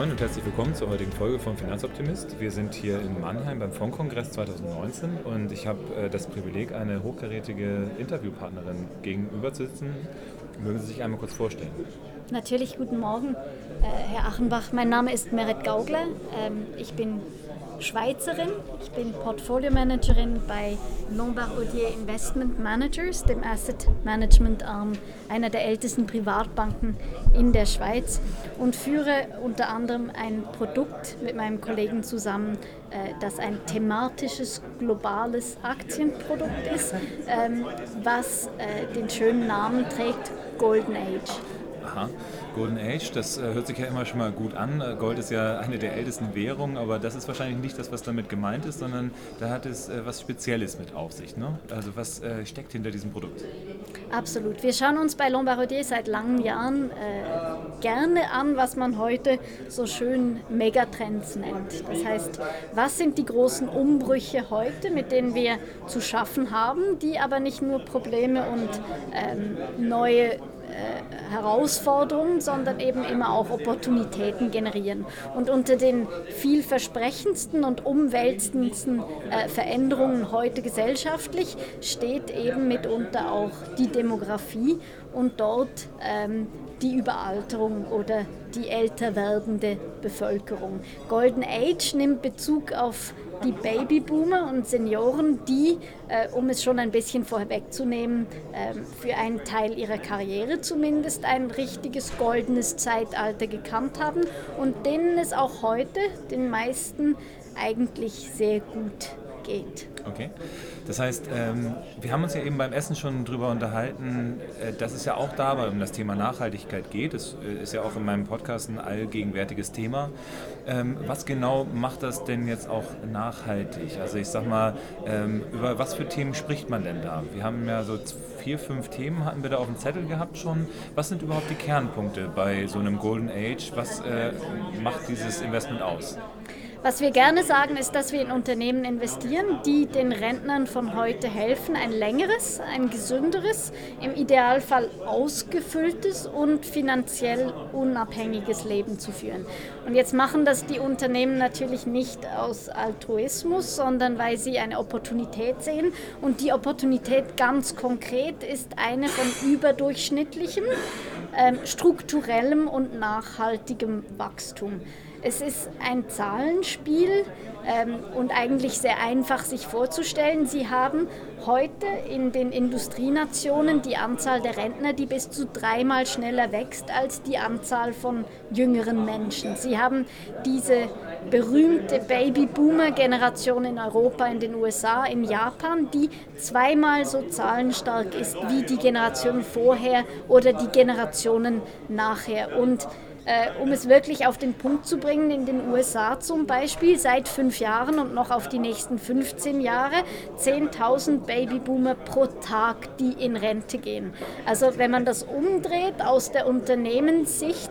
Moin und herzlich willkommen zur heutigen Folge von Finanzoptimist. Wir sind hier in Mannheim beim Fondkongress 2019 und ich habe äh, das Privileg, eine hochkarätige Interviewpartnerin gegenüber zu sitzen. Mögen Sie sich einmal kurz vorstellen? Natürlich, guten Morgen, äh, Herr Achenbach. Mein Name ist Merit Gaugler. Ähm, ich bin Schweizerin. Ich bin Portfolio Managerin bei Lombard Odier Investment Managers, dem Asset Management Arm einer der ältesten Privatbanken in der Schweiz und führe unter anderem ein Produkt mit meinem Kollegen zusammen, äh, das ein thematisches globales Aktienprodukt ist, ähm, was äh, den schönen Namen trägt Golden Age. Aha. Golden Age, das äh, hört sich ja immer schon mal gut an. Äh, Gold ist ja eine der ältesten Währungen, aber das ist wahrscheinlich nicht das, was damit gemeint ist, sondern da hat es äh, was Spezielles mit auf sich. Ne? Also was äh, steckt hinter diesem Produkt? Absolut. Wir schauen uns bei Lombardier seit langen Jahren äh, gerne an, was man heute so schön Megatrends nennt. Das heißt, was sind die großen Umbrüche heute, mit denen wir zu schaffen haben, die aber nicht nur Probleme und ähm, neue äh, Herausforderungen, sondern eben immer auch Opportunitäten generieren. Und unter den vielversprechendsten und umwälzendsten äh, Veränderungen heute gesellschaftlich steht eben mitunter auch die Demografie und dort ähm, die Überalterung oder die älter werdende Bevölkerung. Golden Age nimmt Bezug auf die Babyboomer und Senioren, die, äh, um es schon ein bisschen vorwegzunehmen, äh, für einen Teil ihrer Karriere zumindest ein richtiges goldenes Zeitalter gekannt haben und denen es auch heute den meisten eigentlich sehr gut geht. Okay. Das heißt, ähm, wir haben uns ja eben beim Essen schon darüber unterhalten, äh, dass es ja auch dabei um das Thema Nachhaltigkeit geht. Das äh, ist ja auch in meinem Podcast ein allgegenwärtiges Thema. Ähm, was genau macht das denn jetzt auch nachhaltig? Also ich sag mal, ähm, über was für Themen spricht man denn da? Wir haben ja so vier, fünf Themen hatten wir da auf dem Zettel gehabt schon. Was sind überhaupt die Kernpunkte bei so einem Golden Age? Was äh, macht dieses Investment aus? Was wir gerne sagen, ist, dass wir in Unternehmen investieren, die den Rentnern von heute helfen, ein längeres, ein gesünderes, im Idealfall ausgefülltes und finanziell unabhängiges Leben zu führen. Und jetzt machen das die Unternehmen natürlich nicht aus Altruismus, sondern weil sie eine Opportunität sehen. Und die Opportunität ganz konkret ist eine von überdurchschnittlichem, ähm, strukturellem und nachhaltigem Wachstum. Es ist ein Zahlenspiel ähm, und eigentlich sehr einfach sich vorzustellen. Sie haben heute in den Industrienationen die Anzahl der Rentner, die bis zu dreimal schneller wächst als die Anzahl von jüngeren Menschen. Sie haben diese berühmte Baby-Boomer-Generation in Europa, in den USA, in Japan, die zweimal so zahlenstark ist wie die Generation vorher oder die Generationen nachher. Und äh, um es wirklich auf den Punkt zu bringen, in den USA zum Beispiel seit fünf Jahren und noch auf die nächsten 15 Jahre 10.000 Babyboomer pro Tag, die in Rente gehen. Also wenn man das umdreht aus der Unternehmenssicht,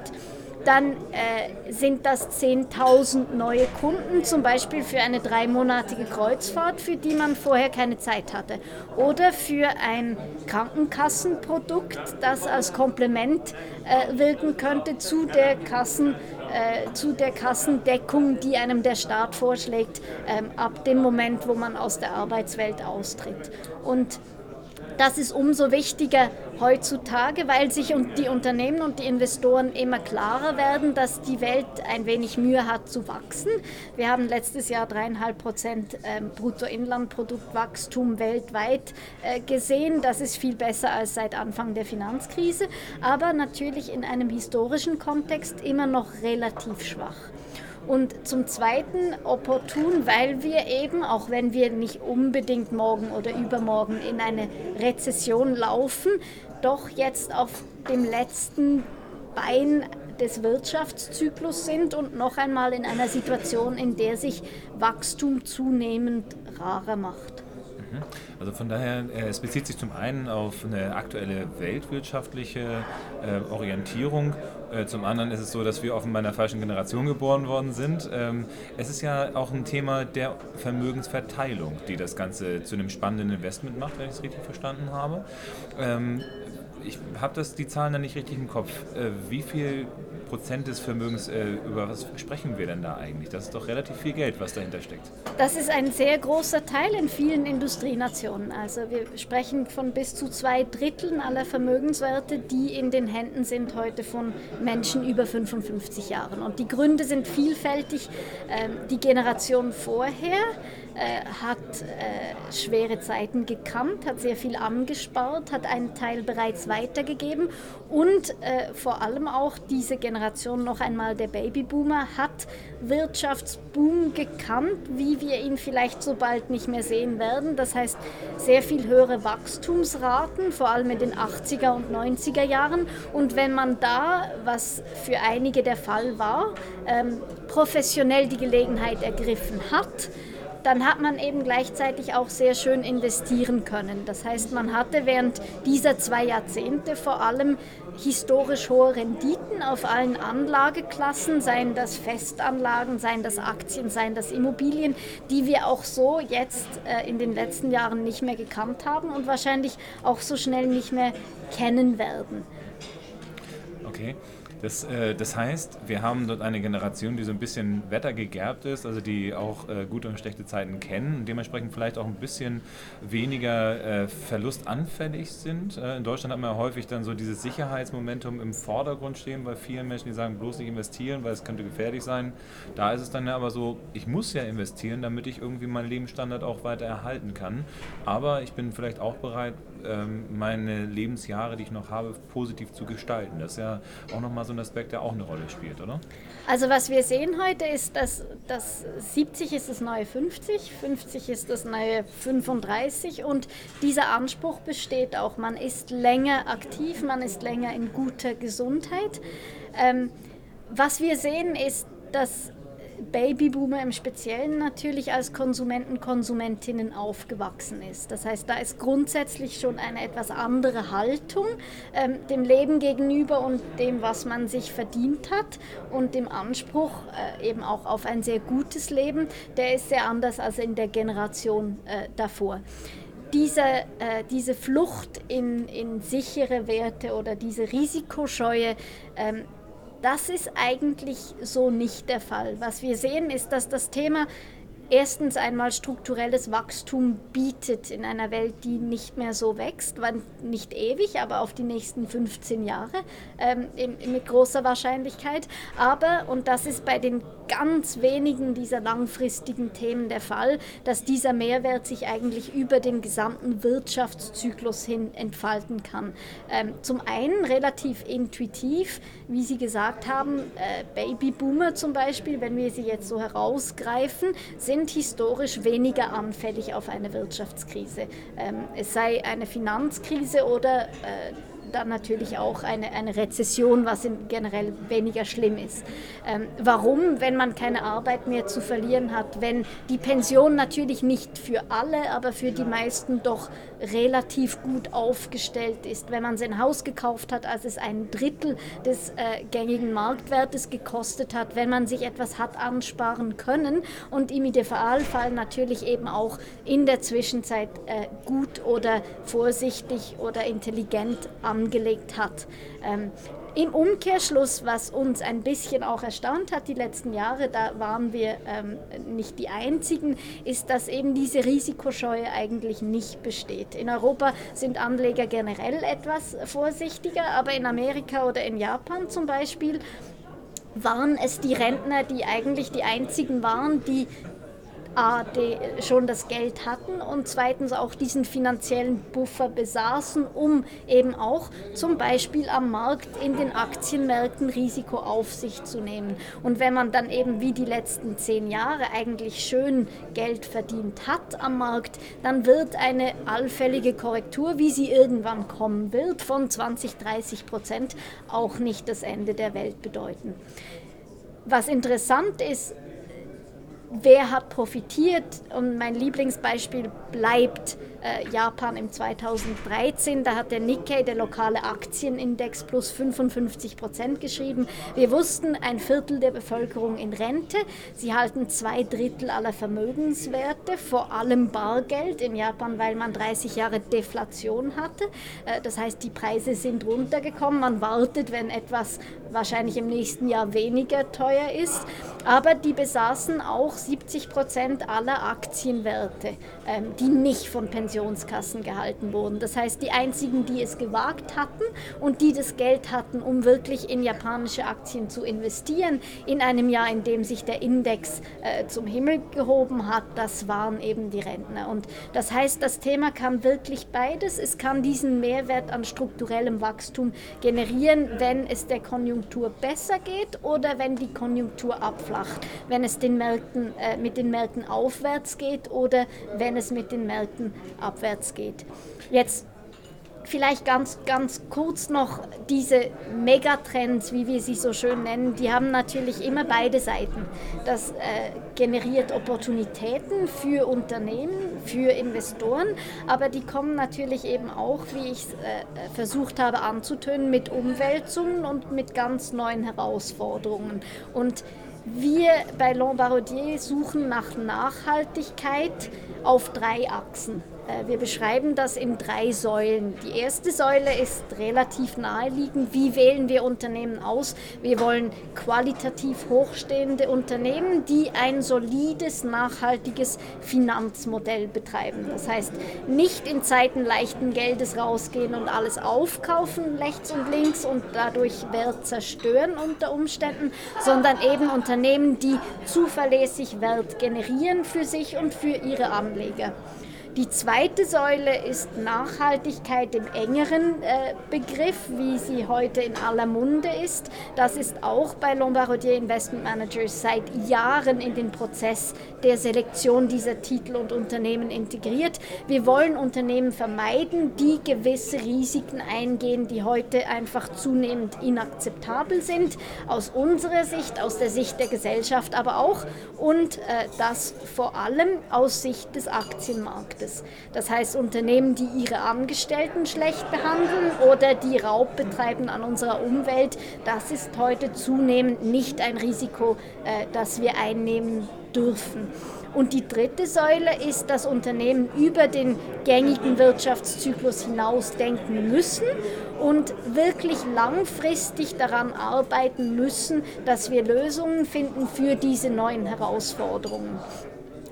dann äh, sind das 10.000 neue Kunden, zum Beispiel für eine dreimonatige Kreuzfahrt, für die man vorher keine Zeit hatte. Oder für ein Krankenkassenprodukt, das als Komplement äh, wirken könnte zu der, Kassen, äh, zu der Kassendeckung, die einem der Staat vorschlägt, ähm, ab dem Moment, wo man aus der Arbeitswelt austritt. Und das ist umso wichtiger heutzutage, weil sich die Unternehmen und die Investoren immer klarer werden, dass die Welt ein wenig Mühe hat zu wachsen. Wir haben letztes Jahr dreieinhalb Prozent ähm, Bruttoinlandproduktwachstum weltweit äh, gesehen. Das ist viel besser als seit Anfang der Finanzkrise, aber natürlich in einem historischen Kontext immer noch relativ schwach. Und zum Zweiten opportun, weil wir eben, auch wenn wir nicht unbedingt morgen oder übermorgen in eine Rezession laufen, doch jetzt auf dem letzten Bein des Wirtschaftszyklus sind und noch einmal in einer Situation, in der sich Wachstum zunehmend rarer macht. Mhm. Also von daher, äh, es bezieht sich zum einen auf eine aktuelle weltwirtschaftliche äh, Orientierung. Äh, zum anderen ist es so, dass wir offenbar in der falschen Generation geboren worden sind. Ähm, es ist ja auch ein Thema der Vermögensverteilung, die das Ganze zu einem spannenden Investment macht, wenn ich es richtig verstanden habe. Ähm, ich habe die Zahlen dann nicht richtig im Kopf. Äh, wie viel Prozent des Vermögens, äh, über was sprechen wir denn da eigentlich? Das ist doch relativ viel Geld, was dahinter steckt. Das ist ein sehr großer Teil in vielen Industrienationen. Also wir sprechen von bis zu zwei Dritteln aller Vermögenswerte, die in den Händen sind heute von Menschen über 55 Jahren. Und die Gründe sind vielfältig. Ähm, die Generation vorher äh, hat äh, schwere Zeiten gekannt, hat sehr viel angespart, hat einen Teil bereits weitergegeben und äh, vor allem auch diese Generation noch einmal der Babyboomer hat Wirtschaftsboom gekannt, wie wir ihn vielleicht so bald nicht mehr sehen werden. Das heißt sehr viel höhere Wachstumsraten, vor allem in den 80er und 90er Jahren. Und wenn man da, was für einige der Fall war, ähm, professionell die Gelegenheit ergriffen hat, dann hat man eben gleichzeitig auch sehr schön investieren können. Das heißt, man hatte während dieser zwei Jahrzehnte vor allem historisch hohe Renditen auf allen Anlageklassen, seien das Festanlagen, seien das Aktien, seien das Immobilien, die wir auch so jetzt äh, in den letzten Jahren nicht mehr gekannt haben und wahrscheinlich auch so schnell nicht mehr kennen werden. Okay. Das, äh, das heißt, wir haben dort eine Generation, die so ein bisschen wettergegerbt ist, also die auch äh, gute und schlechte Zeiten kennen und dementsprechend vielleicht auch ein bisschen weniger äh, verlustanfällig sind. Äh, in Deutschland hat man ja häufig dann so dieses Sicherheitsmomentum im Vordergrund stehen bei vielen Menschen, die sagen, bloß nicht investieren, weil es könnte gefährlich sein. Da ist es dann ja aber so, ich muss ja investieren, damit ich irgendwie meinen Lebensstandard auch weiter erhalten kann. Aber ich bin vielleicht auch bereit, meine Lebensjahre, die ich noch habe, positiv zu gestalten. Das ist ja auch nochmal so ein Aspekt, der auch eine Rolle spielt, oder? Also was wir sehen heute ist, dass, dass 70 ist das neue 50, 50 ist das neue 35 und dieser Anspruch besteht auch. Man ist länger aktiv, man ist länger in guter Gesundheit. Ähm, was wir sehen ist, dass Babyboomer im Speziellen natürlich als Konsumenten, Konsumentinnen aufgewachsen ist. Das heißt, da ist grundsätzlich schon eine etwas andere Haltung ähm, dem Leben gegenüber und dem, was man sich verdient hat und dem Anspruch äh, eben auch auf ein sehr gutes Leben, der ist sehr anders als in der Generation äh, davor diese, äh, diese Flucht in, in sichere Werte oder diese Risikoscheue, ähm, das ist eigentlich so nicht der Fall. Was wir sehen, ist, dass das Thema erstens einmal strukturelles Wachstum bietet in einer Welt, die nicht mehr so wächst, nicht ewig, aber auf die nächsten 15 Jahre ähm, mit großer Wahrscheinlichkeit. Aber, und das ist bei den ganz wenigen dieser langfristigen Themen der Fall, dass dieser Mehrwert sich eigentlich über den gesamten Wirtschaftszyklus hin entfalten kann. Ähm, zum einen relativ intuitiv, wie Sie gesagt haben, äh, Babyboomer zum Beispiel, wenn wir sie jetzt so herausgreifen, sind historisch weniger anfällig auf eine Wirtschaftskrise. Ähm, es sei eine Finanzkrise oder äh, dann natürlich auch eine, eine Rezession, was generell weniger schlimm ist. Ähm, warum, wenn man keine Arbeit mehr zu verlieren hat, wenn die Pension natürlich nicht für alle, aber für die meisten doch relativ gut aufgestellt ist, wenn man sein Haus gekauft hat, als es ein Drittel des äh, gängigen Marktwertes gekostet hat, wenn man sich etwas hat ansparen können und im Idealfall natürlich eben auch in der Zwischenzeit äh, gut oder vorsichtig oder intelligent an angelegt hat. Ähm, Im Umkehrschluss, was uns ein bisschen auch erstaunt hat die letzten Jahre, da waren wir ähm, nicht die Einzigen, ist, dass eben diese Risikoscheue eigentlich nicht besteht. In Europa sind Anleger generell etwas vorsichtiger, aber in Amerika oder in Japan zum Beispiel waren es die Rentner, die eigentlich die einzigen waren, die Die schon das Geld hatten und zweitens auch diesen finanziellen Buffer besaßen, um eben auch zum Beispiel am Markt in den Aktienmärkten Risiko auf sich zu nehmen. Und wenn man dann eben wie die letzten zehn Jahre eigentlich schön Geld verdient hat am Markt, dann wird eine allfällige Korrektur, wie sie irgendwann kommen wird, von 20, 30 Prozent auch nicht das Ende der Welt bedeuten. Was interessant ist, wer hat profitiert? Und mein Lieblingsbeispiel bleibt Japan im 2013. Da hat der Nikkei, der lokale Aktienindex, plus 55 Prozent geschrieben. Wir wussten, ein Viertel der Bevölkerung in Rente. Sie halten zwei Drittel aller Vermögenswerte, vor allem Bargeld in Japan, weil man 30 Jahre Deflation hatte. Äh, das heißt, die Preise sind runtergekommen. Man wartet, wenn etwas wahrscheinlich im nächsten Jahr weniger teuer ist. Aber die besaßen auch 70 Prozent aller Aktienwerte, ähm, die nicht von Pensionskassen gehalten wurden. Das heißt, die einzigen, die es gewagt hatten und die das Geld hatten, um wirklich in japanische Aktien zu investieren, in einem Jahr, in dem sich der Index äh, zum Himmel gehoben hat, das waren eben die Rentner. Und das heißt, das Thema kann wirklich beides. Es kann diesen Mehrwert an strukturellem Wachstum generieren, wenn es der Konjunktur besser geht oder wenn die Konjunktur abflacht, wenn es den Märkten, äh, mit den Märkten aufwärts geht oder wenn es mit den Märkten abwärts geht. Jetzt vielleicht ganz, ganz kurz noch diese Megatrends, wie wir sie so schön nennen, die haben natürlich immer beide Seiten. Das äh, generiert Opportunitäten für Unternehmen, für Investoren, aber die kommen natürlich eben auch, wie ich es äh, versucht habe anzutönen, mit Umwälzungen und mit ganz neuen Herausforderungen. Und wir bei Lombardier suchen nach Nachhaltigkeit auf drei Achsen. Äh, wir beschreiben das in drei Säulen. Die erste Säule ist relativ naheliegend. Wie wählen wir Unternehmen aus? Wir wollen qualitativ hochstehende Unternehmen, die ein solides, nachhaltiges Finanzmodell betreiben. Das heißt, nicht in Zeiten leichten Geldes rausgehen und alles aufkaufen, rechts und links und dadurch Wert zerstören unter Umständen, sondern eben Unternehmen, die zuverlässig Wert generieren für sich und für ihre Anleger. Die zweite Säule ist Nachhaltigkeit im engeren äh, Begriff, wie sie heute in aller Munde ist. Das ist auch bei Lombardier Investment Managers seit Jahren in den Prozess der Selektion dieser Titel und Unternehmen integriert. Wir wollen Unternehmen vermeiden, die gewisse Risiken eingehen, die heute einfach zunehmend inakzeptabel sind, aus unserer Sicht, aus der Sicht der Gesellschaft aber auch und äh, das vor allem aus Sicht des Aktienmarktes. Marktes. Das heißt Unternehmen, die ihre Angestellten schlecht behandeln oder die Raub betreiben an unserer Umwelt, das ist heute zunehmend nicht ein Risiko, äh, das wir einnehmen dürfen. Und die dritte Säule ist, dass Unternehmen über den gängigen Wirtschaftszyklus hinaus denken müssen und wirklich langfristig daran arbeiten müssen, dass wir Lösungen finden für diese neuen Herausforderungen.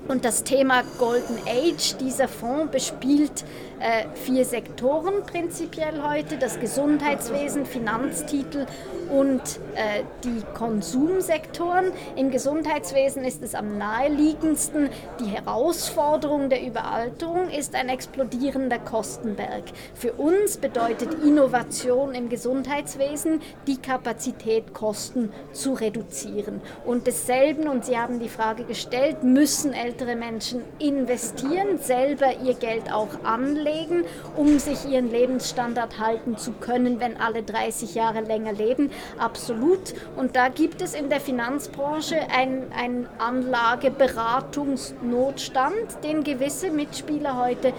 Und das Thema Golden Age, dieser Fonds bespielt äh, vier Sektoren prinzipiell heute, das Gesundheitswesen, Finanztitel und äh, die Konsumsektoren. Im Gesundheitswesen ist es am naheliegendsten, die Herausforderung der Überalterung ist ein explodierender Kostenberg. Für uns bedeutet Innovation im Gesundheitswesen, die Kapazität, Kosten zu reduzieren. Und desselben, und Sie haben die Frage gestellt, müssen ältere Menschen investieren, selber ihr Geld auch anlegen anlegen, um sich ihren Lebensstandard halten zu können, wenn alle 30 Jahre länger leben. Absolut. Und da gibt es in der Finanzbranche einen Anlageberatungsnotstand, den gewisse Mitspieler heute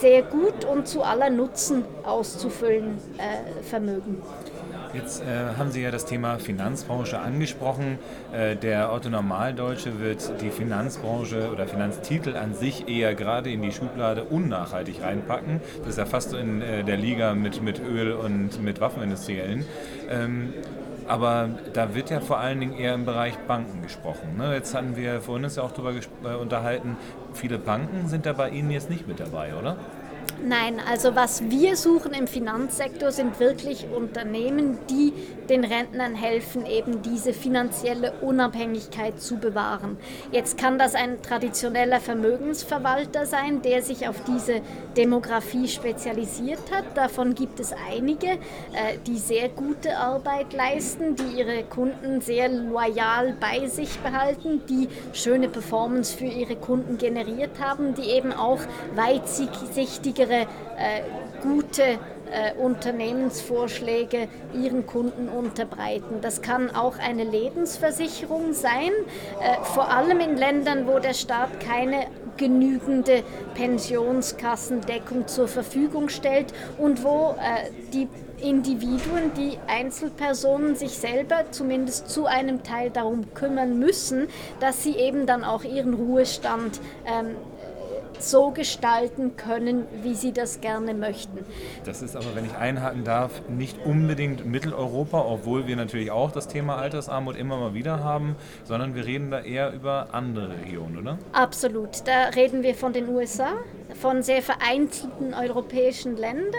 sehr gut und zu aller Nutzen auszufüllen äh, vermögen. Jetzt äh, haben Sie ja das Thema Finanzbranche angesprochen. Äh, der Otto Normaldeutsche wird die Finanzbranche oder Finanztitel an sich eher gerade in die Schublade unnachhaltig reinpacken. Das ist ja fast so in äh, der Liga mit, mit Öl und mit Waffenindustriellen. Ähm, aber da wird ja vor allen Dingen eher im Bereich Banken gesprochen. Ne? Jetzt hatten wir vorhin uns ja auch darüber äh, unterhalten, viele Banken sind da bei Ihnen jetzt nicht mit dabei, oder? Nein, also was wir suchen im Finanzsektor sind wirklich Unternehmen, die den Rentnern helfen, eben diese finanzielle Unabhängigkeit zu bewahren. Jetzt kann das ein traditioneller Vermögensverwalter sein, der sich auf diese Demografie spezialisiert hat. Davon gibt es einige, äh, die sehr gute Arbeit leisten, die ihre Kunden sehr loyal bei sich behalten, die schöne Performance für ihre Kunden generiert haben, die eben auch weitsichtigere äh, gute äh, Unternehmensvorschläge ihren Kunden unterbreiten. Das kann auch eine Lebensversicherung sein, äh, vor allem in Ländern, wo der Staat keine genügende Pensionskassendeckung zur Verfügung stellt und wo äh, die Individuen, die Einzelpersonen sich selber zumindest zu einem Teil darum kümmern müssen, dass sie eben dann auch ihren Ruhestand ähm, so gestalten können, wie sie das gerne möchten. Das ist aber, wenn ich einhaken darf, nicht unbedingt Mitteleuropa, obwohl wir natürlich auch das Thema Altersarmut immer mal wieder haben, sondern wir reden da eher über andere Regionen, oder? Absolut. Da reden wir von den USA, von sehr vereinzelten europäischen Ländern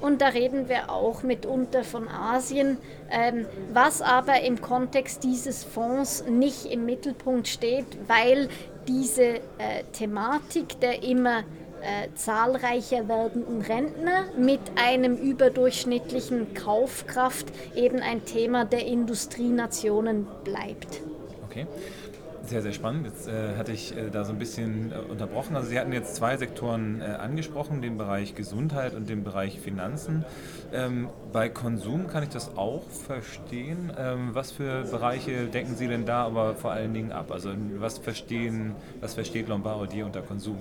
und da reden wir auch mitunter von Asien, ähm, was aber im Kontext dieses Fonds nicht im Mittelpunkt steht, weil diese äh, Thematik der immer äh, zahlreicher werdenden Rentner mit einem überdurchschnittlichen Kaufkraft eben ein Thema der Industrienationen bleibt. Okay. Sehr, sehr spannend. Jetzt äh, hatte ich äh, da so ein bisschen äh, unterbrochen. Also Sie hatten jetzt zwei Sektoren äh, angesprochen, den Bereich Gesundheit und den Bereich Finanzen. Ähm, bei Konsum kann ich das auch verstehen. Ähm, was für Bereiche denken Sie denn da aber vor allen Dingen ab? Also was, verstehen, was versteht Lombardi unter Konsum?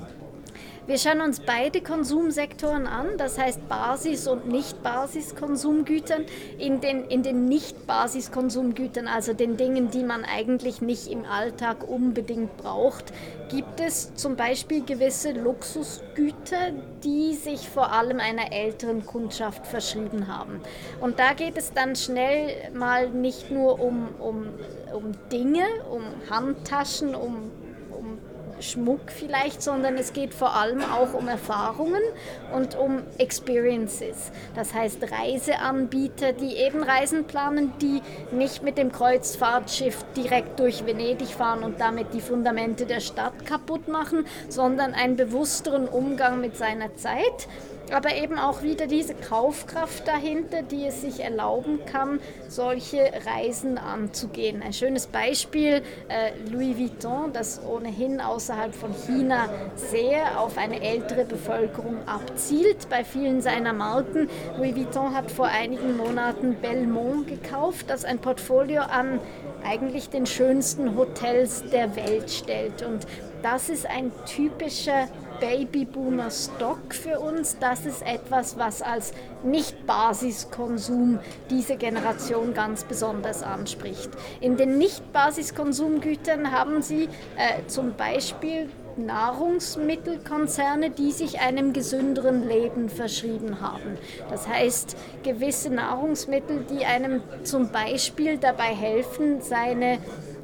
Wir schauen uns beide Konsumsektoren an, das heißt Basis- und Nicht-Basis-Konsumgütern. In den, in den Nicht-Basis-Konsumgütern, also den Dingen, die man eigentlich nicht im Alltag unbedingt braucht, gibt es zum Beispiel gewisse Luxusgüter, die sich vor allem einer älteren Kundschaft verschrieben haben. Und da geht es dann schnell mal nicht nur um, um, um Dinge, um Handtaschen, um Schmuck vielleicht, sondern es geht vor allem auch um Erfahrungen und um Experiences. Das heißt Reiseanbieter, die eben Reisen planen, die nicht mit dem Kreuzfahrtschiff direkt durch Venedig fahren und damit die Fundamente der Stadt kaputt machen, sondern einen bewussteren Umgang mit seiner Zeit aber eben auch wieder diese Kaufkraft dahinter, die es sich erlauben kann, solche Reisen anzugehen. Ein schönes Beispiel, äh, Louis Vuitton, das ohnehin außerhalb von China sehr auf eine ältere Bevölkerung abzielt bei vielen seiner Marken. Louis Vuitton hat vor einigen Monaten Belmont gekauft, das ein Portfolio an eigentlich den schönsten Hotels der Welt stellt. Und das ist ein typischer Babyboomer-Stock für uns. Das ist etwas, was als Nicht-Basiskonsum diese Generation ganz besonders anspricht. In den Nicht-Basiskonsumgütern haben Sie äh, zum Beispiel Nahrungsmittelkonzerne, die sich einem gesünderen Leben verschrieben haben. Das heißt, gewisse Nahrungsmittel, die einem zum Beispiel dabei helfen, seine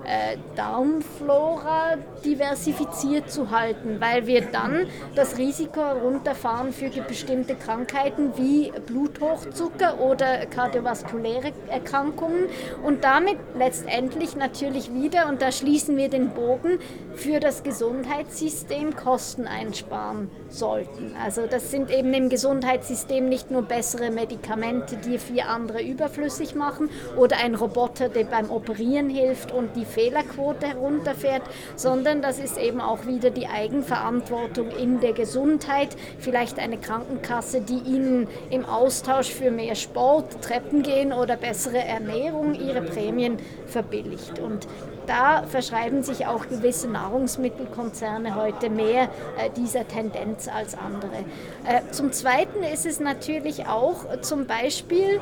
äh, Darmflora diversifiziert zu halten, weil wir dann das Risiko runterfahren für bestimmte Krankheiten wie Bluthochdrucker oder kardiovaskuläre Erkrankungen und damit letztendlich natürlich wieder, und da schließen wir den Bogen, für das Gesundheitssystem Kosten einsparen sollten. Also das sind eben im Gesundheitssystem nicht nur bessere Medikamente, die vier andere überflüssig machen oder ein Roboter, der beim Operieren hilft und die Fehlerquote herunterfährt, sondern das ist eben auch wieder die Eigenverantwortung in der Gesundheit, vielleicht eine Krankenkasse, die Ihnen im Austausch für mehr Sport, Treppen gehen oder bessere Ernährung ihre Prämien verbilligt. Und da verschreiben sich auch gewisse Nahrungsmittelkonzerne heute mehr äh, dieser Tendenz als andere. Äh, zum Zweiten ist es natürlich auch zum Beispiel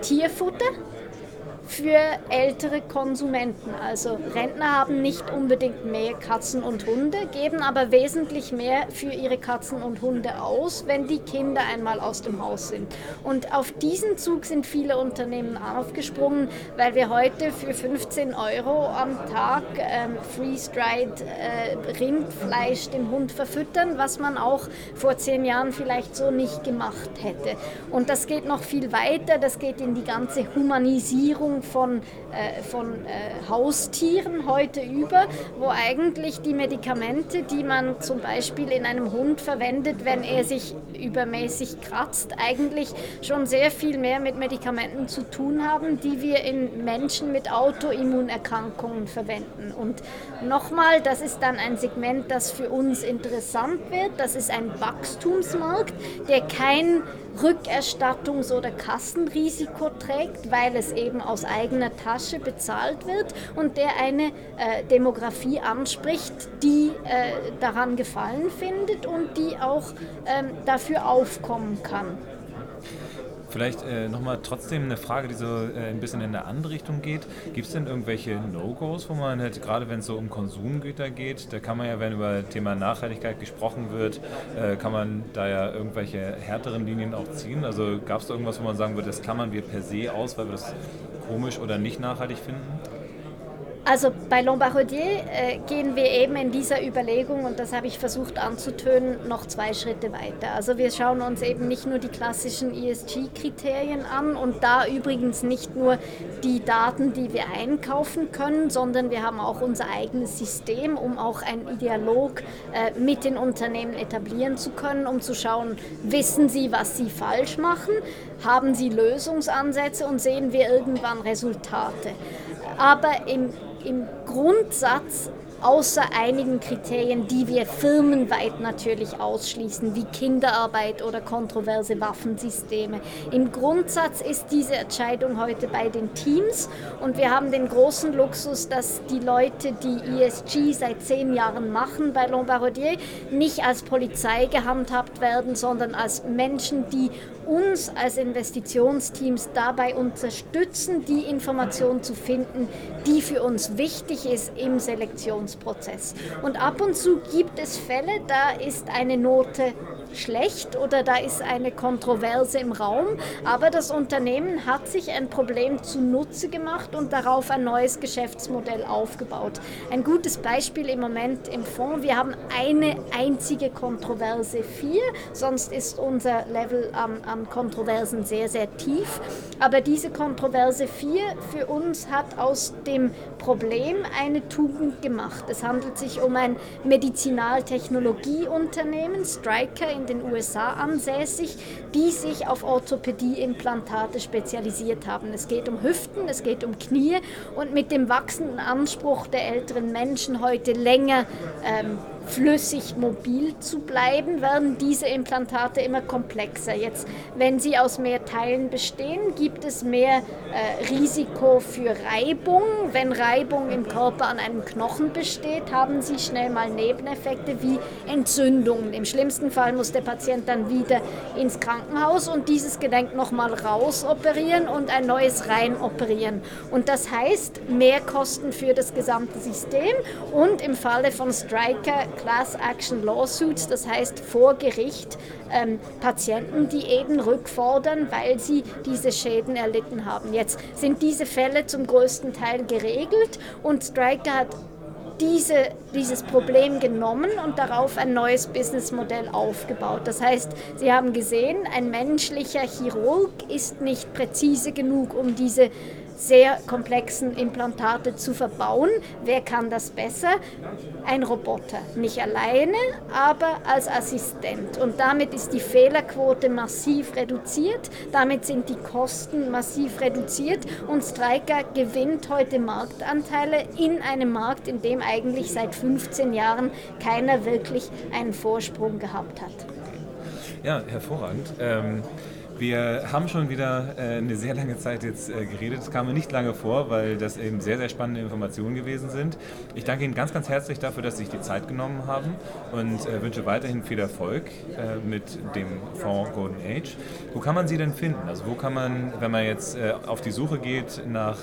Tierfutter für ältere Konsumenten. Also Rentner haben nicht unbedingt mehr Katzen und Hunde, geben aber wesentlich mehr für ihre Katzen und Hunde aus, wenn die Kinder einmal aus dem Haus sind. Und auf diesen Zug sind viele Unternehmen aufgesprungen, weil wir heute für 15 Euro am Tag ähm, freeze-dried äh, Rindfleisch dem Hund verfüttern, was man auch vor zehn Jahren vielleicht so nicht gemacht hätte. Und das geht noch viel weiter, das geht in die ganze Humanisierung von, äh, von äh, Haustieren heute über, wo eigentlich die Medikamente, die man zum Beispiel in einem Hund verwendet, wenn er sich übermäßig kratzt, eigentlich schon sehr viel mehr mit Medikamenten zu tun haben, die wir in Menschen mit Autoimmunerkrankungen verwenden. Und nochmal, das ist dann ein Segment, das für uns interessant wird. Das ist ein Wachstumsmarkt, der kein Rückerstattungs- oder Kassenrisiko trägt, weil es eben aus eigener Tasche bezahlt wird und der eine äh, Demografie anspricht, die äh, daran gefallen findet und die auch ähm, dafür aufkommen kann. Vielleicht äh, nochmal trotzdem eine Frage, die so äh, ein bisschen in eine andere Richtung geht. Gibt es denn irgendwelche No-Gos, wo man halt, gerade wenn es so um Konsumgüter geht, da kann man ja, wenn über Thema Nachhaltigkeit gesprochen wird, äh, kann man da ja irgendwelche härteren Linien auch ziehen? Also gab es da irgendwas, wo man sagen würde, das klammern wir per se aus, weil wir das komisch oder nicht nachhaltig finden? Also bei Lombardier äh, gehen wir eben in dieser Überlegung, und das habe ich versucht anzutönen, noch zwei Schritte weiter. Also wir schauen uns eben nicht nur die klassischen ESG-Kriterien an und da übrigens nicht nur die Daten, die wir einkaufen können, sondern wir haben auch unser eigenes System, um auch einen Dialog äh, mit den Unternehmen etablieren zu können, um zu schauen, wissen sie, was sie falsch machen, haben sie Lösungsansätze und sehen wir irgendwann Resultate. Aber im im Grundsatz außer einigen Kriterien, die wir firmenweit natürlich ausschließen, wie Kinderarbeit oder kontroverse Waffensysteme. Im Grundsatz ist diese Entscheidung heute bei den Teams und wir haben den großen Luxus, dass die Leute, die ESG seit zehn Jahren machen bei Lombardier, nicht als Polizei gehandhabt werden, sondern als Menschen, die uns als Investitionsteams dabei unterstützen, die Information zu finden, die für uns wichtig ist im Selektionsprozess. Und ab und zu gibt es Fälle, da ist eine Note schlecht oder da ist eine Kontroverse im Raum, aber das Unternehmen hat sich ein Problem zunutze gemacht und darauf ein neues Geschäftsmodell aufgebaut. Ein gutes Beispiel im Moment im Fonds, wir haben eine einzige Kontroverse 4, sonst ist unser Level an, an Kontroversen sehr, sehr tief, aber diese Kontroverse 4 für uns hat aus dem Problem eine Tugend gemacht. Es handelt sich um ein Medizinaltechnologieunternehmen, Stryker in den USA ansässig, die sich auf Orthopädieimplantate spezialisiert haben. Es geht um Hüften, es geht um Knie und mit dem wachsenden Anspruch der älteren Menschen heute länger ähm, flüssig mobil zu bleiben, werden diese Implantate immer komplexer. Jetzt, wenn sie aus mehr Teilen bestehen, gibt es mehr äh, Risiko für Reibung. Wenn Reibung im Körper an einem Knochen besteht, haben sie schnell mal Nebeneffekte wie Entzündungen. Im schlimmsten Fall muss der Patient dann wieder ins Krankenhaus und dieses Gelenk nochmal rausoperieren und ein neues rein operieren. Und das heißt mehr Kosten für das gesamte System und im Falle von Striker Class Action Lawsuits, das heißt vor Gericht ähm, Patienten, die eben rückfordern, weil sie diese Schäden erlitten haben. Jetzt sind diese Fälle zum größten Teil geregelt und Stryker hat diese, dieses Problem genommen und darauf ein neues Businessmodell aufgebaut. Das heißt, Sie haben gesehen, ein menschlicher Chirurg ist nicht präzise genug, um diese sehr komplexen Implantate zu verbauen. Wer kann das besser? Ein Roboter. Nicht alleine, aber als Assistent. Und damit ist die Fehlerquote massiv reduziert. Damit sind die Kosten massiv reduziert. Und Stryker gewinnt heute Marktanteile in einem Markt, in dem eigentlich seit 15 Jahren keiner wirklich einen Vorsprung gehabt hat. Ja, hervorragend. Ähm wir haben schon wieder äh, eine sehr lange Zeit jetzt äh, geredet. Es kam mir nicht lange vor, weil das eben sehr, sehr spannende Informationen gewesen sind. Ich danke Ihnen ganz, ganz herzlich dafür, dass Sie sich die Zeit genommen haben und äh, wünsche weiterhin viel Erfolg mit dem Fonds Golden Age. Wo kann man Sie denn finden? Also wo kann man, wenn man jetzt auf die Suche geht nach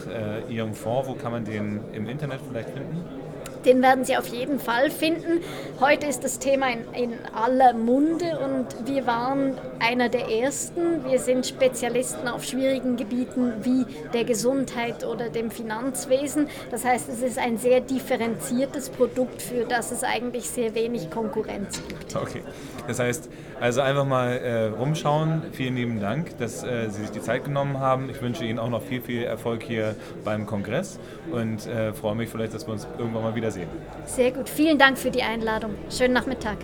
Ihrem Fonds, wo kann man den im Internet vielleicht finden? Den werden Sie auf jeden Fall finden. Heute ist das Thema in, in, aller Munde und wir waren einer der Ersten. Wir sind Spezialisten auf schwierigen Gebieten wie der Gesundheit oder dem Finanzwesen. Das heißt, es ist ein sehr differenziertes Produkt, für das es eigentlich sehr wenig Konkurrenz gibt. Okay, das heißt, also einfach mal äh, rumschauen. Vielen lieben Dank, dass äh, Sie sich die Zeit genommen haben. Ich wünsche Ihnen auch noch viel, viel Erfolg hier beim Kongress und äh, freue mich vielleicht, dass wir uns irgendwann mal wiedersehen. Sehr gut. Vielen Dank für die Einladung. Schönen Nachmittag.